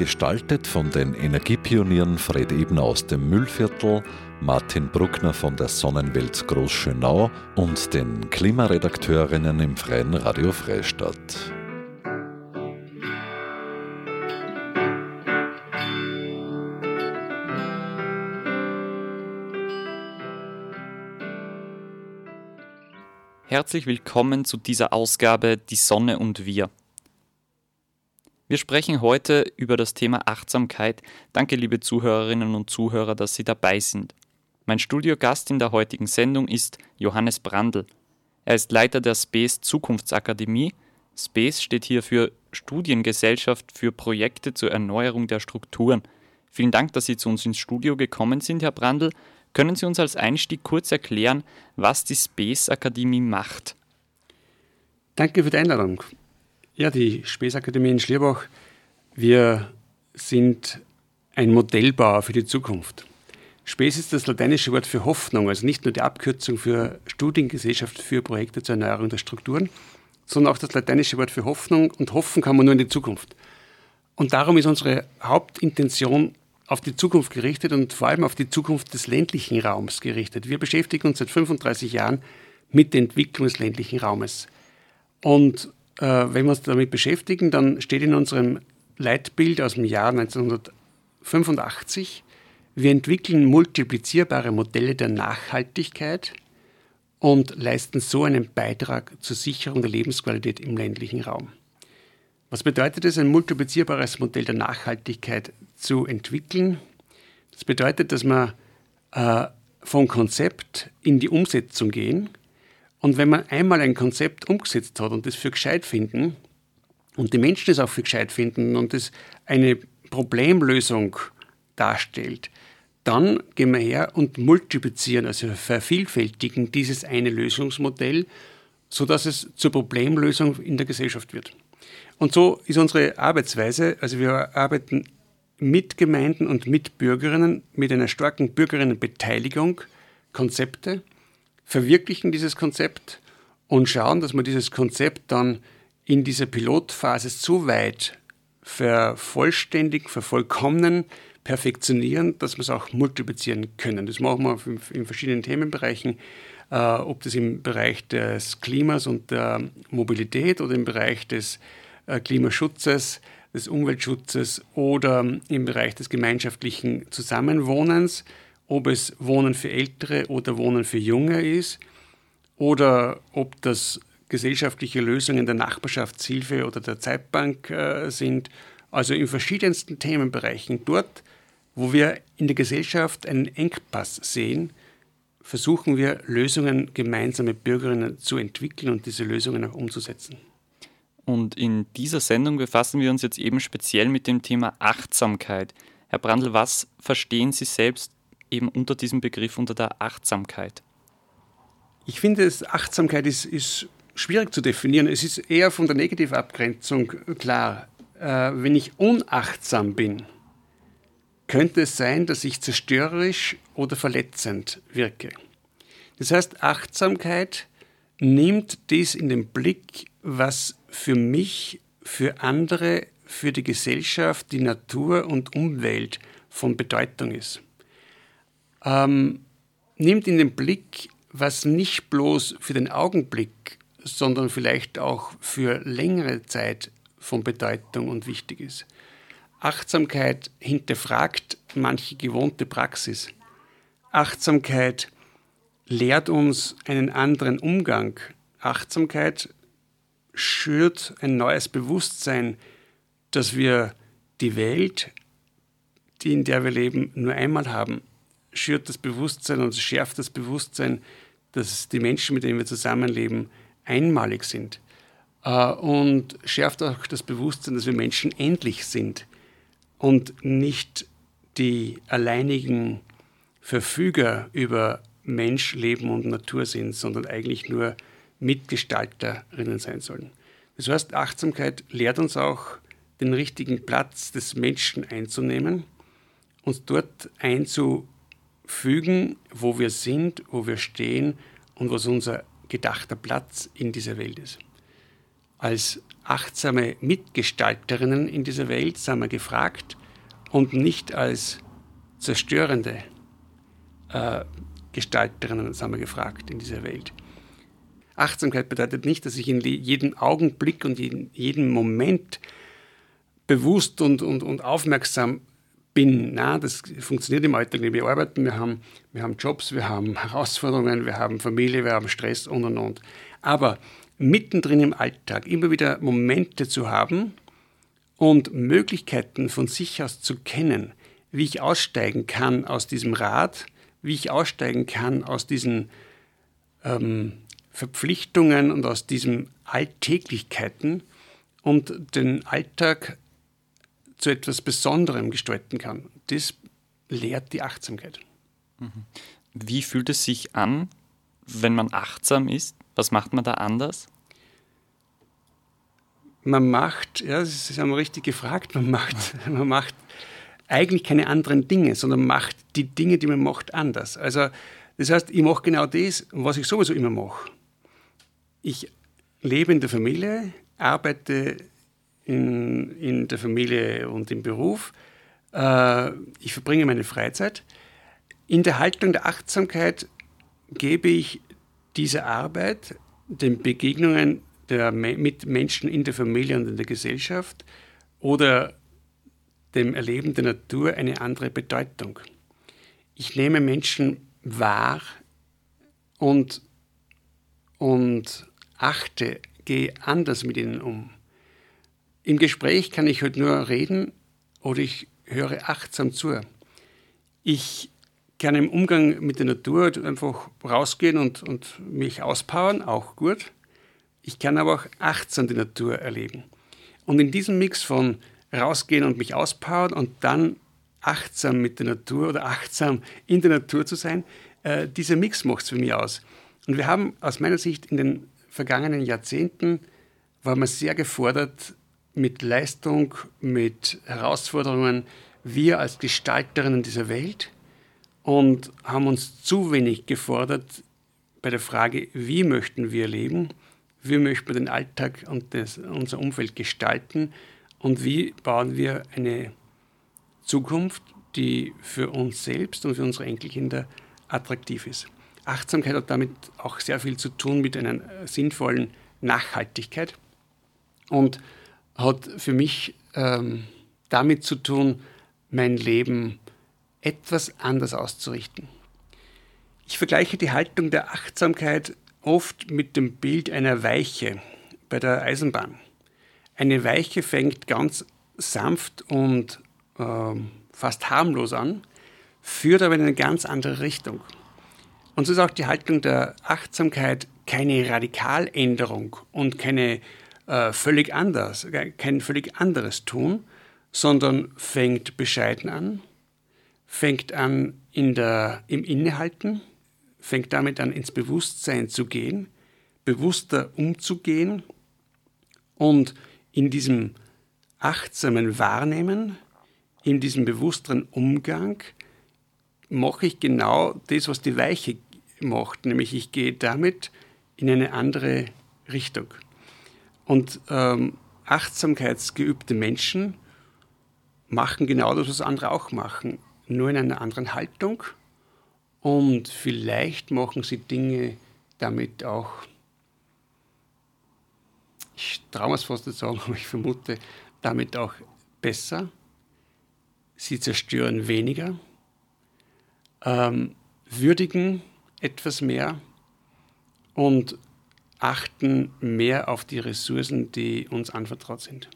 Gestaltet von den Energiepionieren Fred Ebner aus dem Müllviertel, Martin Bruckner von der Sonnenwelt Großschönau und den Klimaredakteurinnen im Freien Radio Freistadt. Herzlich willkommen zu dieser Ausgabe Die Sonne und wir. Wir sprechen heute über das Thema Achtsamkeit. Danke, liebe Zuhörerinnen und Zuhörer, dass Sie dabei sind. Mein Studiogast in der heutigen Sendung ist Johannes Brandl. Er ist Leiter der Space Zukunftsakademie. Space steht hier für Studiengesellschaft für Projekte zur Erneuerung der Strukturen. Vielen Dank, dass Sie zu uns ins Studio gekommen sind, Herr Brandl. Können Sie uns als Einstieg kurz erklären, was die Space Akademie macht? Danke für die Einladung. Ja, die Space Akademie in Schlierbach, wir sind ein Modellbauer für die Zukunft. Space ist das lateinische Wort für Hoffnung, also nicht nur die Abkürzung für Studiengesellschaft für Projekte zur Erneuerung der Strukturen, sondern auch das lateinische Wort für Hoffnung und hoffen kann man nur in die Zukunft. Und darum ist unsere Hauptintention auf die Zukunft gerichtet und vor allem auf die Zukunft des ländlichen Raums gerichtet. Wir beschäftigen uns seit 35 Jahren mit der Entwicklung des ländlichen Raumes. Und wenn wir uns damit beschäftigen, dann steht in unserem Leitbild aus dem Jahr 1985, wir entwickeln multiplizierbare Modelle der Nachhaltigkeit und leisten so einen Beitrag zur Sicherung der Lebensqualität im ländlichen Raum. Was bedeutet es, ein multiplizierbares Modell der Nachhaltigkeit zu entwickeln? Das bedeutet, dass wir äh, vom Konzept in die Umsetzung gehen. Und wenn man einmal ein Konzept umgesetzt hat und das für gescheit finden und die Menschen das auch für gescheit finden und das eine Problemlösung darstellt, dann gehen wir her und multiplizieren, also vervielfältigen dieses eine Lösungsmodell, sodass es zur Problemlösung in der Gesellschaft wird. Und so ist unsere Arbeitsweise. Also wir arbeiten mit Gemeinden und mit Bürgerinnen mit einer starken Bürgerinnenbeteiligung Konzepte, verwirklichen dieses Konzept und schauen, dass wir dieses Konzept dann in dieser Pilotphase so weit vervollständig, vervollkommnen, perfektionieren, dass wir es auch multiplizieren können. Das machen wir in verschiedenen Themenbereichen, äh, ob das im Bereich des Klimas und der Mobilität oder im Bereich des äh, Klimaschutzes, des Umweltschutzes oder im Bereich des gemeinschaftlichen Zusammenwohnens, ob es Wohnen für Ältere oder Wohnen für Junge ist oder ob das gesellschaftliche Lösungen der Nachbarschaftshilfe oder der Zeitbank äh, sind. Also in verschiedensten Themenbereichen. Dort, wo wir in der Gesellschaft einen Engpass sehen, versuchen wir Lösungen gemeinsam mit Bürgerinnen zu entwickeln und diese Lösungen auch umzusetzen. Und in dieser Sendung befassen wir uns jetzt eben speziell mit dem Thema Achtsamkeit. Herr Brandl, was verstehen Sie selbst eben unter diesem Begriff, unter der Achtsamkeit? Ich finde, Achtsamkeit ist, ist schwierig zu definieren. Es ist eher von der Negativabgrenzung klar. Äh, wenn ich unachtsam bin, könnte es sein, dass ich zerstörerisch oder verletzend wirke. Das heißt, Achtsamkeit nimmt dies in den Blick, was für mich, für andere, für die Gesellschaft, die Natur und Umwelt von Bedeutung ist. Ähm, nimmt in den Blick, was nicht bloß für den Augenblick, sondern vielleicht auch für längere Zeit von Bedeutung und wichtig ist. Achtsamkeit hinterfragt manche gewohnte Praxis. Achtsamkeit lehrt uns einen anderen Umgang. Achtsamkeit schürt ein neues Bewusstsein, dass wir die Welt, die in der wir leben, nur einmal haben, schürt das Bewusstsein und schärft das Bewusstsein, dass die Menschen, mit denen wir zusammenleben, einmalig sind. Äh, und schärft auch das Bewusstsein, dass wir Menschen endlich sind und nicht die alleinigen Verfüger über Mensch, Leben und Natur sind, sondern eigentlich nur Mitgestalterinnen sein sollen. Das heißt, Achtsamkeit lehrt uns auch, den richtigen Platz des Menschen einzunehmen, uns dort einzufügen, wo wir sind, wo wir stehen und was unser gedachter Platz in dieser Welt ist. Als achtsame Mitgestalterinnen in dieser Welt sind wir gefragt und nicht als zerstörende äh, Gestalterinnen sind wir gefragt in dieser Welt. Achtsamkeit bedeutet nicht, dass ich in jedem Augenblick und in jedem Moment bewusst und, und, und aufmerksam bin. Na, das funktioniert im Alltag nicht. Wir arbeiten, wir haben, wir haben Jobs, wir haben Herausforderungen, wir haben Familie, wir haben Stress und und und. Aber mittendrin im Alltag immer wieder Momente zu haben und Möglichkeiten von sich aus zu kennen, wie ich aussteigen kann aus diesem Rad, wie ich aussteigen kann aus diesen ähm, Verpflichtungen und aus diesen Alltäglichkeiten und den Alltag zu etwas Besonderem gestalten kann. Das lehrt die Achtsamkeit. Mhm. Wie fühlt es sich an, wenn man achtsam ist? Was macht man da anders? Man macht, ja, das haben wir richtig gefragt, man macht, man macht eigentlich keine anderen Dinge, sondern macht die Dinge, die man macht, anders. Also das heißt, ich mache genau das, was ich sowieso immer mache. Ich lebe in der Familie, arbeite in, in der Familie und im Beruf. Äh, ich verbringe meine Freizeit. In der Haltung der Achtsamkeit gebe ich diese Arbeit den Begegnungen der, mit Menschen in der Familie und in der Gesellschaft oder dem Erleben der Natur eine andere Bedeutung. Ich nehme Menschen wahr und, und achte, gehe anders mit ihnen um. Im Gespräch kann ich halt nur reden oder ich höre achtsam zu. Ich kann im Umgang mit der Natur einfach rausgehen und, und mich auspowern, auch gut. Ich kann aber auch achtsam die Natur erleben. Und in diesem Mix von rausgehen und mich auspowern und dann achtsam mit der Natur oder achtsam in der Natur zu sein, äh, dieser Mix macht es für mich aus. Und wir haben aus meiner Sicht in den vergangenen Jahrzehnten, war man sehr gefordert mit Leistung, mit Herausforderungen, wir als Gestalterinnen dieser Welt und haben uns zu wenig gefordert bei der Frage, wie möchten wir leben, wie möchten wir den Alltag und das, unser Umfeld gestalten und wie bauen wir eine Zukunft, die für uns selbst und für unsere Enkelkinder attraktiv ist. Achtsamkeit hat damit auch sehr viel zu tun mit einer sinnvollen Nachhaltigkeit und hat für mich ähm, damit zu tun, mein Leben etwas anders auszurichten. Ich vergleiche die Haltung der Achtsamkeit oft mit dem Bild einer Weiche bei der Eisenbahn. Eine Weiche fängt ganz sanft und äh, fast harmlos an, führt aber in eine ganz andere Richtung. Und so ist auch die Haltung der Achtsamkeit keine Radikaländerung und keine äh, völlig anders, kein völlig anderes Tun, sondern fängt bescheiden an, fängt an in der, im Innehalten, fängt damit an ins Bewusstsein zu gehen, bewusster umzugehen und in diesem achtsamen Wahrnehmen, in diesem bewussteren Umgang mache ich genau das, was die Weiche macht, nämlich ich gehe damit in eine andere Richtung. Und ähm, achtsamkeitsgeübte Menschen machen genau das, was andere auch machen, nur in einer anderen Haltung. Und vielleicht machen sie Dinge damit auch, ich traue es fast nicht sagen, aber ich vermute, damit auch besser. Sie zerstören weniger, ähm, würdigen etwas mehr und achten mehr auf die Ressourcen, die uns anvertraut sind.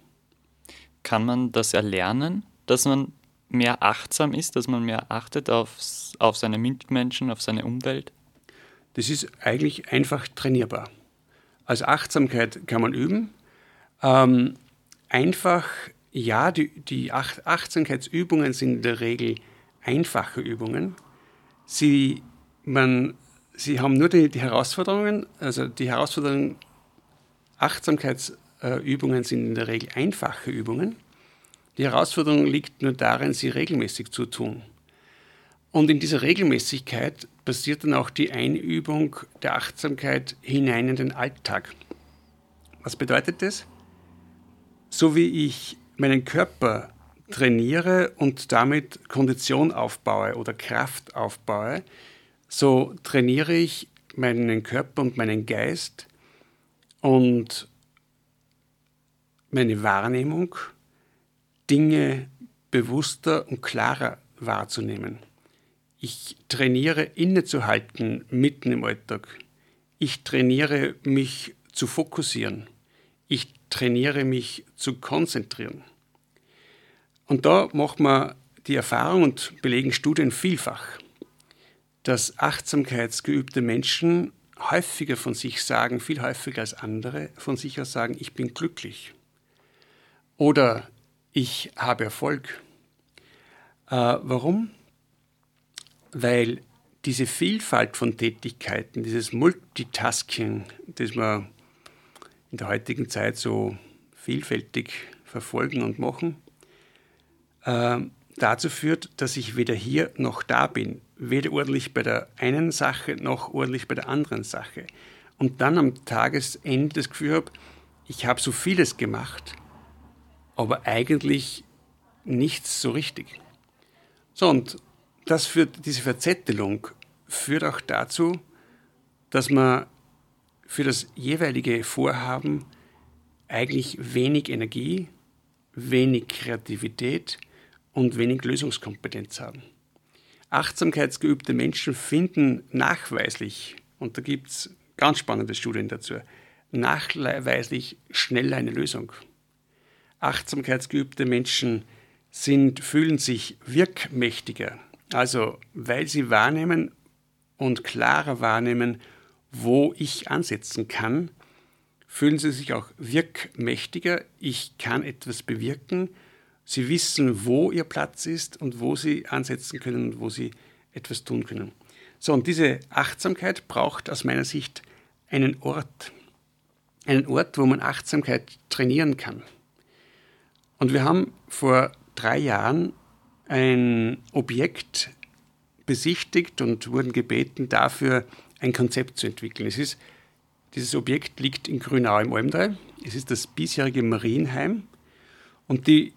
Kann man das erlernen, dass man mehr achtsam ist, dass man mehr achtet aufs, auf seine Mitmenschen, auf seine Umwelt? Das ist eigentlich einfach trainierbar. Also Achtsamkeit kann man üben. Ähm, einfach, ja, die, die Achtsamkeitsübungen sind in der Regel einfache Übungen. Sie, man Sie haben nur die, die Herausforderungen, also die Herausforderungen, Achtsamkeitsübungen sind in der Regel einfache Übungen. Die Herausforderung liegt nur darin, sie regelmäßig zu tun. Und in dieser Regelmäßigkeit passiert dann auch die Einübung der Achtsamkeit hinein in den Alltag. Was bedeutet das? So wie ich meinen Körper trainiere und damit Kondition aufbaue oder Kraft aufbaue, so trainiere ich meinen Körper und meinen Geist und meine Wahrnehmung, Dinge bewusster und klarer wahrzunehmen. Ich trainiere innezuhalten mitten im Alltag. Ich trainiere mich zu fokussieren. Ich trainiere mich zu konzentrieren. Und da macht man die Erfahrung und belegen Studien vielfach, dass achtsamkeitsgeübte Menschen häufiger von sich sagen, viel häufiger als andere von sich aus sagen, ich bin glücklich oder ich habe Erfolg. Äh, warum? Weil diese Vielfalt von Tätigkeiten, dieses Multitasking, das wir in der heutigen Zeit so vielfältig verfolgen und machen, äh, dazu führt, dass ich weder hier noch da bin, weder ordentlich bei der einen Sache noch ordentlich bei der anderen Sache. Und dann am Tagesende das Gefühl habe, ich habe so vieles gemacht, aber eigentlich nichts so richtig. So, und das führt, diese Verzettelung führt auch dazu, dass man für das jeweilige Vorhaben eigentlich wenig Energie, wenig Kreativität und wenig Lösungskompetenz haben. Achtsamkeitsgeübte Menschen finden nachweislich, und da gibt es ganz spannende Studien dazu, nachweislich schneller eine Lösung. Achtsamkeitsgeübte Menschen sind, fühlen sich wirkmächtiger, also weil sie wahrnehmen und klarer wahrnehmen, wo ich ansetzen kann, fühlen sie sich auch wirkmächtiger. Ich kann etwas bewirken Sie wissen, wo ihr Platz ist und wo sie ansetzen können und wo sie etwas tun können. So, und diese Achtsamkeit braucht aus meiner Sicht einen Ort. Einen Ort, wo man Achtsamkeit trainieren kann. Und wir haben vor drei Jahren ein Objekt besichtigt und wurden gebeten, dafür ein Konzept zu entwickeln. Es ist, dieses Objekt liegt in Grünau im Almdrei. Es ist das bisherige Marienheim. Und die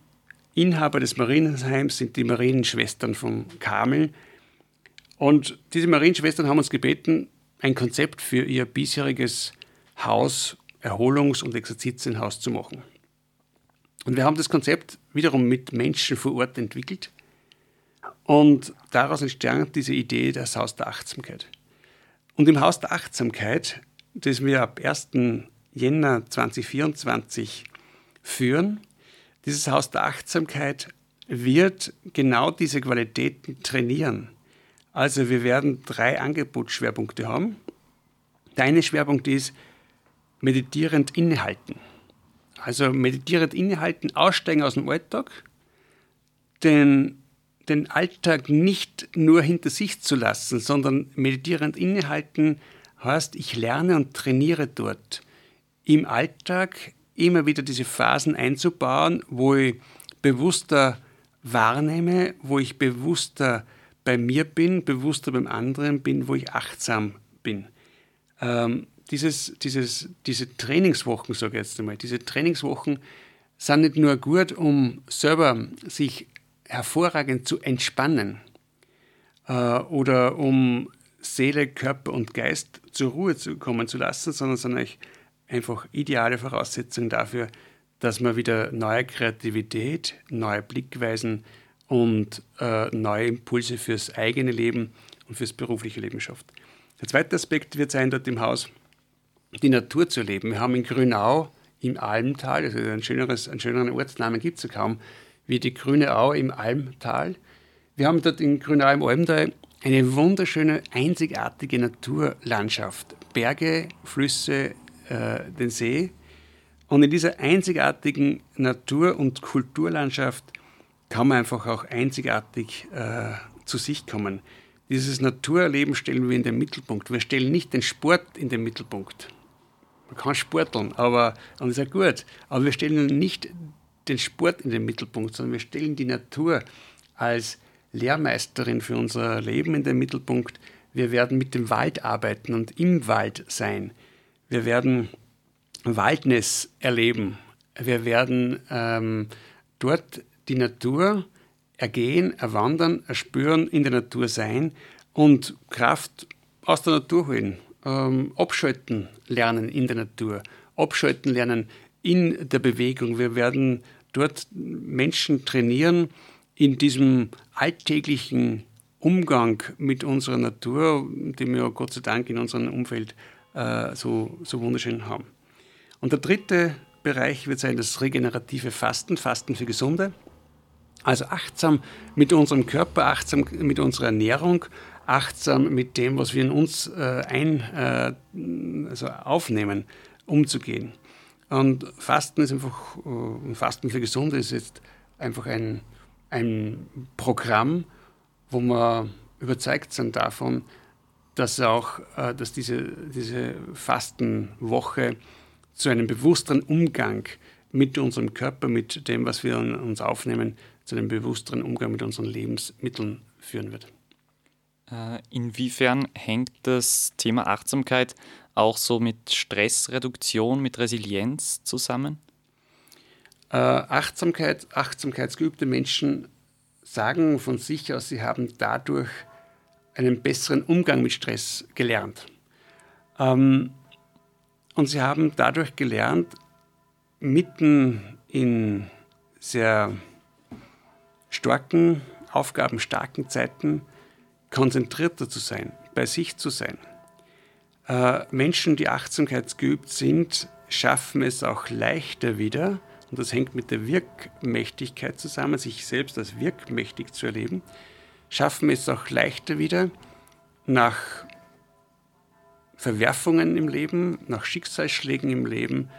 Inhaber des Marienheims sind die Marienschwestern vom Kamel. Und diese Marienschwestern haben uns gebeten, ein Konzept für ihr bisheriges Haus, Erholungs- und Exerzitienhaus zu machen. Und wir haben das Konzept wiederum mit Menschen vor Ort entwickelt. Und daraus entstand diese Idee des Haus der Achtsamkeit. Und im Haus der Achtsamkeit, das wir ab 1. Jänner 2024 führen, dieses Haus der Achtsamkeit wird genau diese Qualitäten trainieren. Also wir werden drei Angebotsschwerpunkte haben. Der eine Schwerpunkt ist meditierend innehalten. Also meditierend innehalten, aussteigen aus dem Alltag, den, den Alltag nicht nur hinter sich zu lassen, sondern meditierend innehalten heißt, ich lerne und trainiere dort im Alltag immer wieder diese Phasen einzubauen, wo ich bewusster wahrnehme, wo ich bewusster bei mir bin, bewusster beim anderen bin, wo ich achtsam bin. Ähm, dieses, dieses, diese Trainingswochen, sage ich jetzt einmal, diese Trainingswochen sind nicht nur gut, um selber sich hervorragend zu entspannen äh, oder um Seele, Körper und Geist zur Ruhe zu kommen zu lassen, sondern sind eigentlich einfach ideale Voraussetzung dafür, dass man wieder neue Kreativität, neue Blickweisen und äh, neue Impulse fürs eigene Leben und fürs berufliche Leben schafft. Der zweite Aspekt wird sein, dort im Haus die Natur zu leben. Wir haben in Grünau im Almtal, also ein schöneres, einen schöneren Ortsnamen gibt es ja kaum, wie die Grüne Au im Almtal. Wir haben dort in Grünau im Almtal eine wunderschöne, einzigartige Naturlandschaft. Berge, Flüsse, äh, den See. Und in dieser einzigartigen Natur- und Kulturlandschaft kann man einfach auch einzigartig äh, zu sich kommen. Dieses Naturerleben stellen wir in den Mittelpunkt. Wir stellen nicht den Sport in den Mittelpunkt. Man kann sporteln, aber, und ist ja gut, aber wir stellen nicht den Sport in den Mittelpunkt, sondern wir stellen die Natur als Lehrmeisterin für unser Leben in den Mittelpunkt. Wir werden mit dem Wald arbeiten und im Wald sein. Wir werden Waldnis erleben. Wir werden ähm, dort die Natur ergehen, erwandern, erspüren, in der Natur sein und Kraft aus der Natur holen, ähm, abschalten lernen in der Natur, abschalten lernen in der Bewegung. Wir werden dort Menschen trainieren in diesem alltäglichen Umgang mit unserer Natur, den wir Gott sei Dank in unserem Umfeld äh, so, so wunderschön haben. Und der dritte Bereich wird sein das regenerative Fasten, Fasten für Gesunde. Also achtsam mit unserem Körper, achtsam mit unserer Ernährung, achtsam mit dem, was wir in uns äh, ein, äh, also aufnehmen, umzugehen. Und Fasten ist einfach, äh, Fasten für Gesunde ist jetzt einfach ein, ein Programm, wo wir überzeugt sind davon, dass auch, äh, dass diese, diese Fastenwoche zu einem bewussteren Umgang mit unserem Körper, mit dem, was wir uns aufnehmen, zu einem bewussteren Umgang mit unseren Lebensmitteln führen wird. Äh, inwiefern hängt das Thema Achtsamkeit auch so mit Stressreduktion, mit Resilienz zusammen? Äh, Achtsamkeit, achtsamkeitsgeübte Menschen sagen von sich aus, sie haben dadurch einen besseren Umgang mit Stress gelernt. Ähm, und sie haben dadurch gelernt, mitten in sehr starken, aufgabenstarken Zeiten konzentrierter zu sein, bei sich zu sein. Äh, Menschen, die achtsamkeitsgeübt sind, schaffen es auch leichter wieder, und das hängt mit der Wirkmächtigkeit zusammen, sich selbst als wirkmächtig zu erleben, schaffen es auch leichter wieder, nach Verwerfungen im Leben, nach Schicksalsschlägen im Leben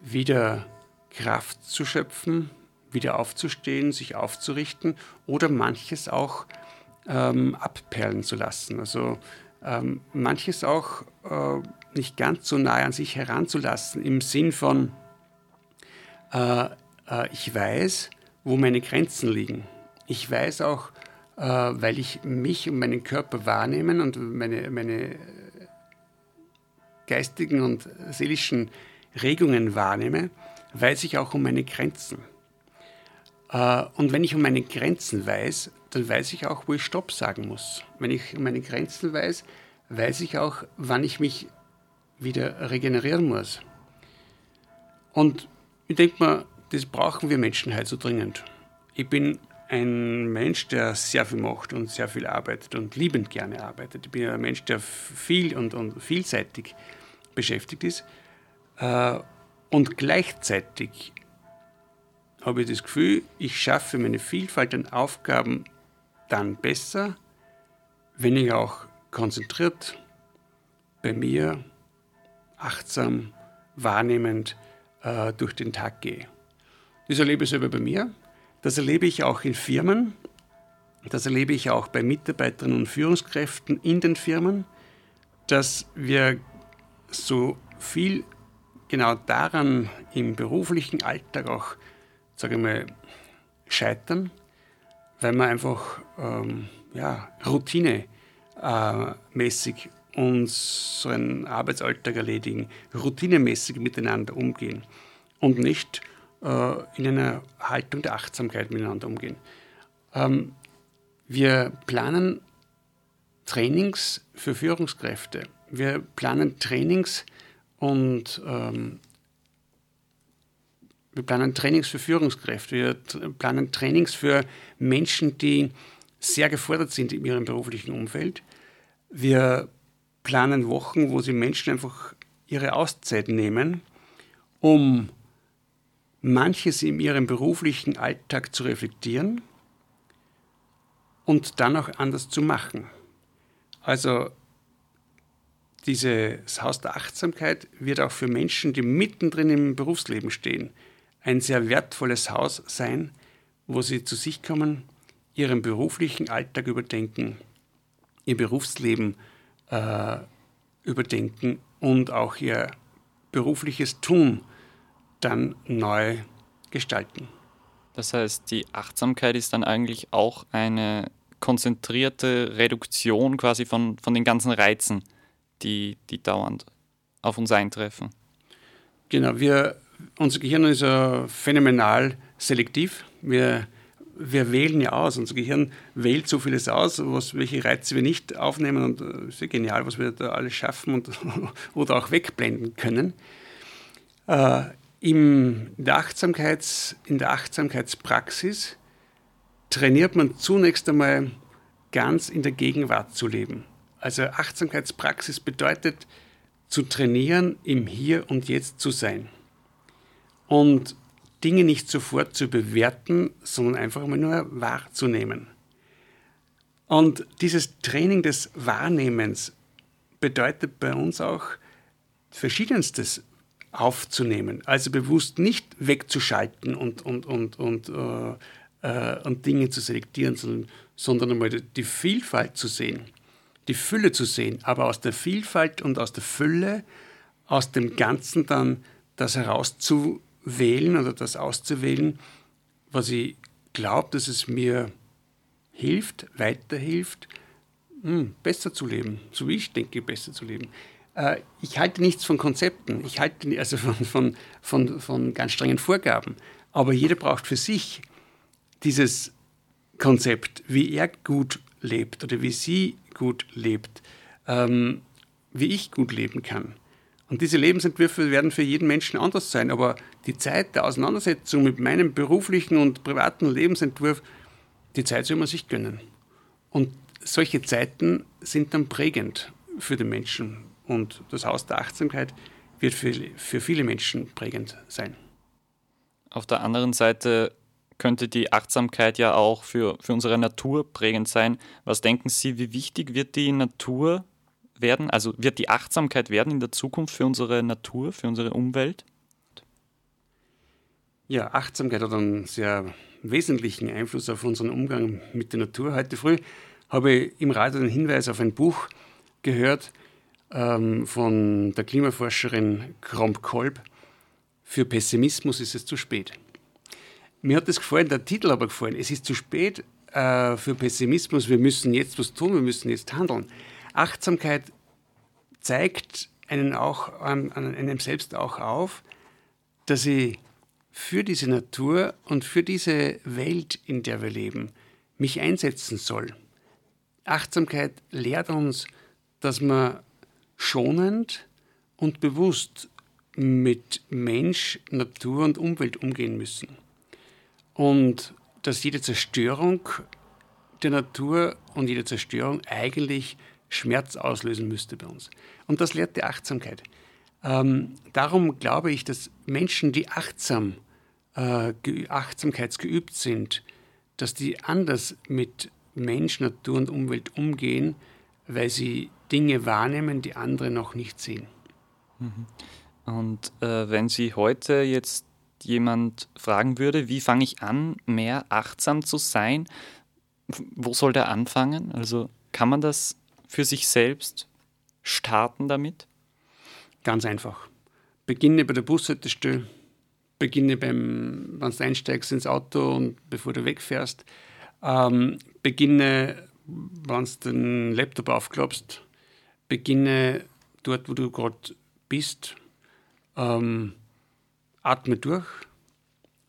wieder Kraft zu schöpfen, wieder aufzustehen, sich aufzurichten oder manches auch ähm, abperlen zu lassen. Also ähm, manches auch äh, nicht ganz so nahe an sich heranzulassen, im Sinn von, äh, äh, ich weiß, wo meine Grenzen liegen. Ich weiß auch, weil ich mich und meinen Körper wahrnehmen und meine, meine geistigen und seelischen Regungen wahrnehme, weiß ich auch um meine Grenzen. Äh, und wenn ich um meine Grenzen weiß, dann weiß ich auch, wo ich Stopp sagen muss. Wenn ich um meine Grenzen weiß, weiß ich auch, wann ich mich wieder regenerieren muss. Und ich denke mal, das brauchen wir Menschen halt so dringend. Ich bin ein Mensch, der sehr viel macht und sehr viel arbeitet und liebend gerne arbeitet. Ich bin ein Mensch, der viel und, und vielseitig beschäftigt ist. Äh, und gleichzeitig habe ich das Gefühl, ich schaffe meine Vielfalt an Aufgaben dann besser, wenn ich auch konzentriert bei mir, achtsam, wahrnehmend äh, durch den Tag gehe. Das erlebe ich selber bei mir, das erlebe ich auch in Firmen, das erlebe ich auch bei Mitarbeiterinnen und Führungskräften in den Firmen, dass wir so viel genau daran im beruflichen Alltag auch sage ich mal, scheitern, weil wir einfach ähm, ja, routinemäßig äh, unseren Arbeitsalltag erledigen, routinemäßig miteinander umgehen und nicht in einer Haltung der Achtsamkeit miteinander umgehen. Ähm, wir planen Trainings für Führungskräfte. Wir planen Trainings und ähm, wir planen Trainings für Führungskräfte, wir planen Trainings für Menschen, die sehr gefordert sind in ihrem beruflichen Umfeld. Wir planen Wochen, wo sie Menschen einfach ihre Auszeit nehmen, um manches in ihrem beruflichen Alltag zu reflektieren und dann auch anders zu machen. Also dieses Haus der Achtsamkeit wird auch für Menschen, die mittendrin im Berufsleben stehen, ein sehr wertvolles Haus sein, wo sie zu sich kommen, ihren beruflichen Alltag überdenken ihr Berufsleben äh, überdenken und auch ihr berufliches Tun dann neu gestalten. Das heißt, die Achtsamkeit ist dann eigentlich auch eine konzentrierte Reduktion quasi von, von den ganzen Reizen, die, die dauernd auf uns eintreffen. Genau, wir, unser Gehirn ist ja phänomenal selektiv. Wir, wir wählen ja aus. Unser Gehirn wählt so vieles aus, was, welche Reize wir nicht aufnehmen. Und es ist ja genial, was wir da alles schaffen und, oder auch wegblenden können. Äh, im, der Achtsamkeits, in der Achtsamkeitspraxis trainiert man zunächst einmal ganz in der Gegenwart zu leben. Also Achtsamkeitspraxis bedeutet zu trainieren, im Hier und Jetzt zu sein. Und Dinge nicht sofort zu bewerten, sondern einfach mal nur wahrzunehmen. Und dieses Training des Wahrnehmens bedeutet bei uns auch Verschiedenstes aufzunehmen. Also bewusst nicht wegzuschalten und, und, und, und, äh, äh, und Dinge zu selektieren, sondern, sondern einmal die Vielfalt zu sehen, die Fülle zu sehen, aber aus der Vielfalt und aus der Fülle, aus dem Ganzen dann das herauszuwählen oder das auszuwählen, was ich glaube, dass es mir hilft, weiterhilft, hm, besser zu leben, so wie ich denke, besser zu leben. Äh, ich halte nichts von Konzepten, ich halte also von, von, von, von ganz strengen Vorgaben. Aber jeder braucht für sich dieses Konzept, wie er gut lebt oder wie sie gut lebt, ähm, wie ich gut leben kann. Und diese Lebensentwürfe werden für jeden Menschen anders sein, aber die Zeit der Auseinandersetzung mit meinem beruflichen und privaten Lebensentwurf, die Zeit soll man sich gönnen. Und solche Zeiten sind dann prägend für den Menschen. Und das Haus der Achtsamkeit wird für, für viele Menschen prägend sein. Auf der anderen Seite könnte die Achtsamkeit ja auch für, für unsere Natur prägend sein. Was denken Sie, wie wichtig wird die Natur werden? Also wird die Achtsamkeit werden in der Zukunft für unsere Natur, für unsere Umwelt? Ja, Achtsamkeit hat einen sehr wesentlichen Einfluss auf unseren Umgang mit der Natur. Heute früh habe ich im Radio den Hinweis auf ein Buch gehört, ähm, von der Klimaforscherin Kromp-Kolb. Für Pessimismus ist es zu spät. Mir hat das gefallen, der Titel aber gefallen. Es ist zu spät äh, für Pessimismus. Wir müssen jetzt was tun, wir müssen jetzt handeln. Achtsamkeit zeigt einen auch, ähm, einem selbst auch auf, dass ich für diese Natur und für diese Welt, in der wir leben, mich einsetzen soll. Achtsamkeit lehrt uns, dass man schonend und bewusst mit Mensch, Natur und Umwelt umgehen müssen. Und dass jede Zerstörung der Natur und jede Zerstörung eigentlich Schmerz auslösen müsste bei uns. Und das lehrt die Achtsamkeit. Ähm, darum glaube ich, dass Menschen, die achtsam, äh, achtsamkeitsgeübt sind, dass die anders mit Mensch, Natur und Umwelt umgehen, weil sie Dinge wahrnehmen, die andere noch nicht sehen. Mhm. Und äh, wenn Sie heute jetzt jemand fragen würde, wie fange ich an, mehr achtsam zu sein, wo soll der anfangen? Also kann man das für sich selbst starten damit? Ganz einfach. Beginne bei der Bushaltestelle, beginne beim, wenn du einsteigst ins Auto und bevor du wegfährst, ähm, beginne, wenn du den Laptop aufklappst, beginne dort, wo du gerade bist, ähm, atme durch,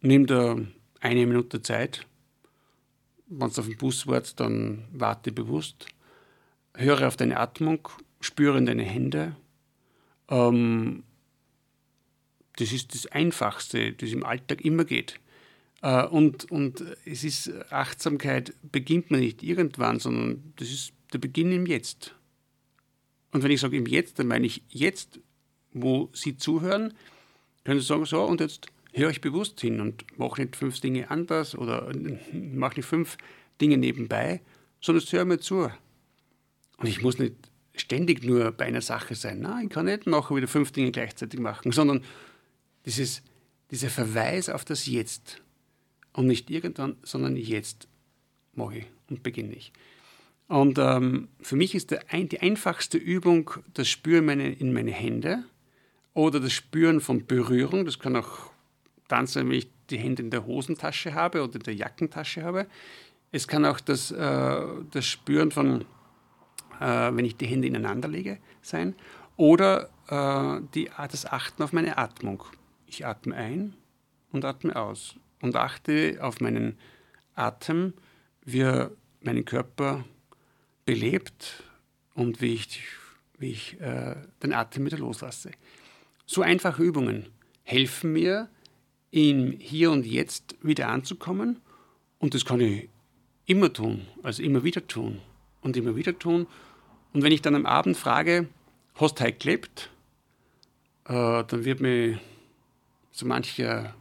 nimm da eine Minute Zeit. Wenn du auf den Bus wartest, dann warte bewusst. Höre auf deine Atmung, spüre in deine Hände. Ähm, das ist das Einfachste, das im Alltag immer geht. Äh, und, und es ist Achtsamkeit, beginnt man nicht irgendwann, sondern das ist der Beginn im Jetzt. Und wenn ich sage im Jetzt, dann meine ich jetzt, wo Sie zuhören, können Sie sagen, so, und jetzt höre ich bewusst hin und mache nicht fünf Dinge anders oder mache nicht fünf Dinge nebenbei, sondern höre mir zu. Und ich muss nicht ständig nur bei einer Sache sein. Nein, ich kann nicht nachher wieder fünf Dinge gleichzeitig machen, sondern dieses, dieser Verweis auf das Jetzt. Und nicht irgendwann, sondern jetzt mache ich und beginne ich. Und ähm, für mich ist ein, die einfachste Übung das Spüren meine, in meine Hände oder das Spüren von Berührung. Das kann auch dann sein, wenn ich die Hände in der Hosentasche habe oder in der Jackentasche habe. Es kann auch das, äh, das Spüren von, äh, wenn ich die Hände ineinander lege, sein. Oder äh, die, das Achten auf meine Atmung. Ich atme ein und atme aus und achte auf meinen Atem, wie er meinen Körper belebt und wie ich, wie ich äh, den Atem wieder loslasse. So einfache Übungen helfen mir, im Hier und Jetzt wieder anzukommen und das kann ich immer tun, also immer wieder tun und immer wieder tun. Und wenn ich dann am Abend frage, hast du heute gelebt? Äh, dann wird mir so mancher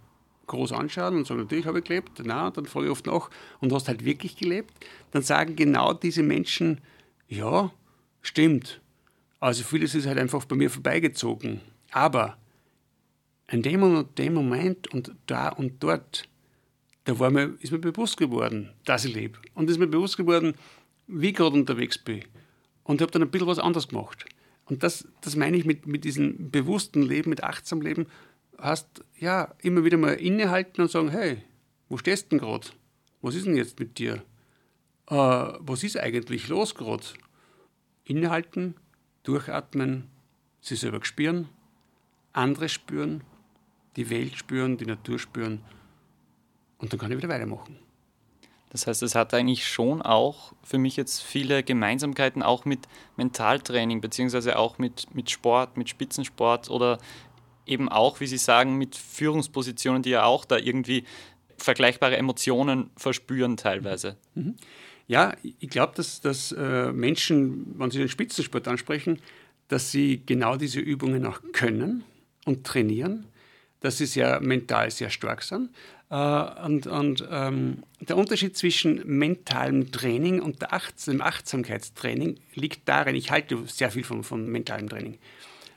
groß anschauen und sagen, natürlich habe ich gelebt. Na, dann frage ich oft nach, und hast halt wirklich gelebt? Dann sagen genau diese Menschen, ja, stimmt. Also vieles ist halt einfach bei mir vorbeigezogen. Aber in dem und dem Moment und da und dort, da war mir, ist mir bewusst geworden, dass ich lebe. Und ist mir bewusst geworden, wie ich gerade unterwegs bin. Und ich habe dann ein bisschen was anderes gemacht. Und das, das meine ich mit, mit diesem bewussten Leben, mit achtsam Leben, hast ja immer wieder mal innehalten und sagen, hey, wo stehst du denn gerade? Was ist denn jetzt mit dir? Äh, was ist eigentlich los gerade? Innehalten, durchatmen, sich selber spüren, andere spüren, die Welt spüren, die Natur spüren und dann kann ich wieder weitermachen. Das heißt, es hat eigentlich schon auch für mich jetzt viele Gemeinsamkeiten auch mit Mentaltraining, beziehungsweise auch mit, mit Sport, mit Spitzensport oder eben auch, wie Sie sagen, mit Führungspositionen, die ja auch da irgendwie vergleichbare Emotionen verspüren teilweise. Mhm. Ja, ich glaube, dass, dass äh, Menschen, wenn sie den Spitzensport ansprechen, dass sie genau diese Übungen auch können und trainieren, dass sie sehr mental sehr stark sind. Äh, und, und ähm, der Unterschied zwischen mentalem Training und Achts dem Achtsamkeitstraining liegt darin, ich halte sehr viel von, von mentalem Training,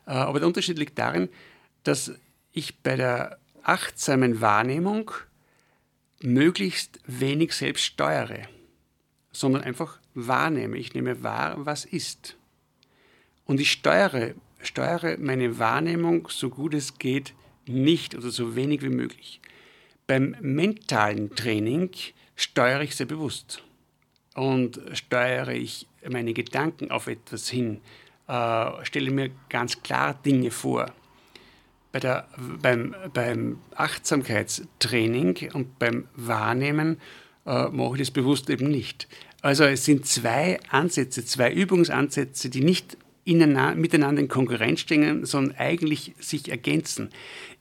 äh, aber der Unterschied liegt darin, dass ich bei der achtsamen Wahrnehmung möglichst wenig selbst steuere, sondern einfach wahrnehme. Ich nehme wahr, was ist. Und ich steuere, steuere meine Wahrnehmung so gut es geht nicht oder so wenig wie möglich. Beim mentalen Training steuere ich sehr bewusst und steuere ich meine Gedanken auf etwas hin, äh, stelle mir ganz klar Dinge vor bei der, beim, beim Achtsamkeitstraining und beim Wahrnehmen äh, mache ich das bewusst eben nicht. Also es sind zwei Ansätze, zwei Übungsansätze, die nicht miteinander in Konkurrenz stehen, sondern eigentlich sich ergänzen.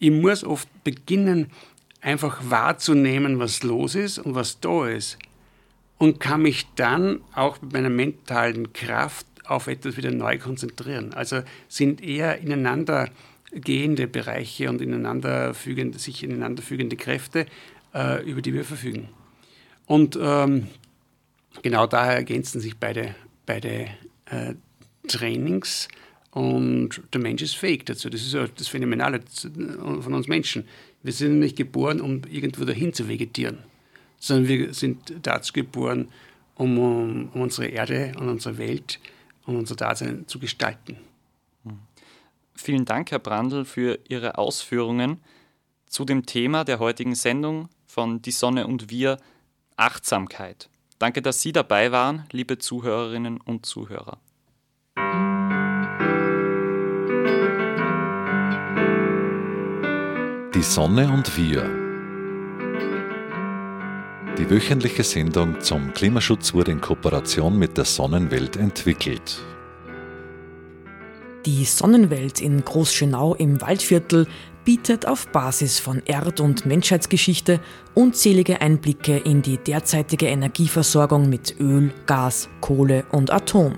Ich muss oft beginnen, einfach wahrzunehmen, was los ist und was da ist. Und kann mich dann auch mit meiner mentalen Kraft auf etwas wieder neu konzentrieren. Also sind eher ineinander gehende Bereiche und ineinanderfügende, sich ineinanderfügende Kräfte, äh, über die wir verfügen. Und ähm, genau daher ergänzen sich beide, beide äh, Trainings und der Mensch ist fähig dazu. Das ist ja das Phänomenale von uns Menschen. Wir sind nicht geboren, um irgendwo dahin zu vegetieren, sondern wir sind dazu geboren, um, um, um unsere Erde und unsere Welt und unser Dasein zu gestalten. Vielen Dank, Herr Brandl, für Ihre Ausführungen zu dem Thema der heutigen Sendung von Die Sonne und wir, Achtsamkeit. Danke, dass Sie dabei waren, liebe Zuhörerinnen und Zuhörer. Die Sonne und wir. Die wöchentliche Sendung zum Klimaschutz wurde in Kooperation mit der Sonnenwelt entwickelt. Die Sonnenwelt in Großschönau im Waldviertel bietet auf Basis von Erd- und Menschheitsgeschichte unzählige Einblicke in die derzeitige Energieversorgung mit Öl, Gas, Kohle und Atom.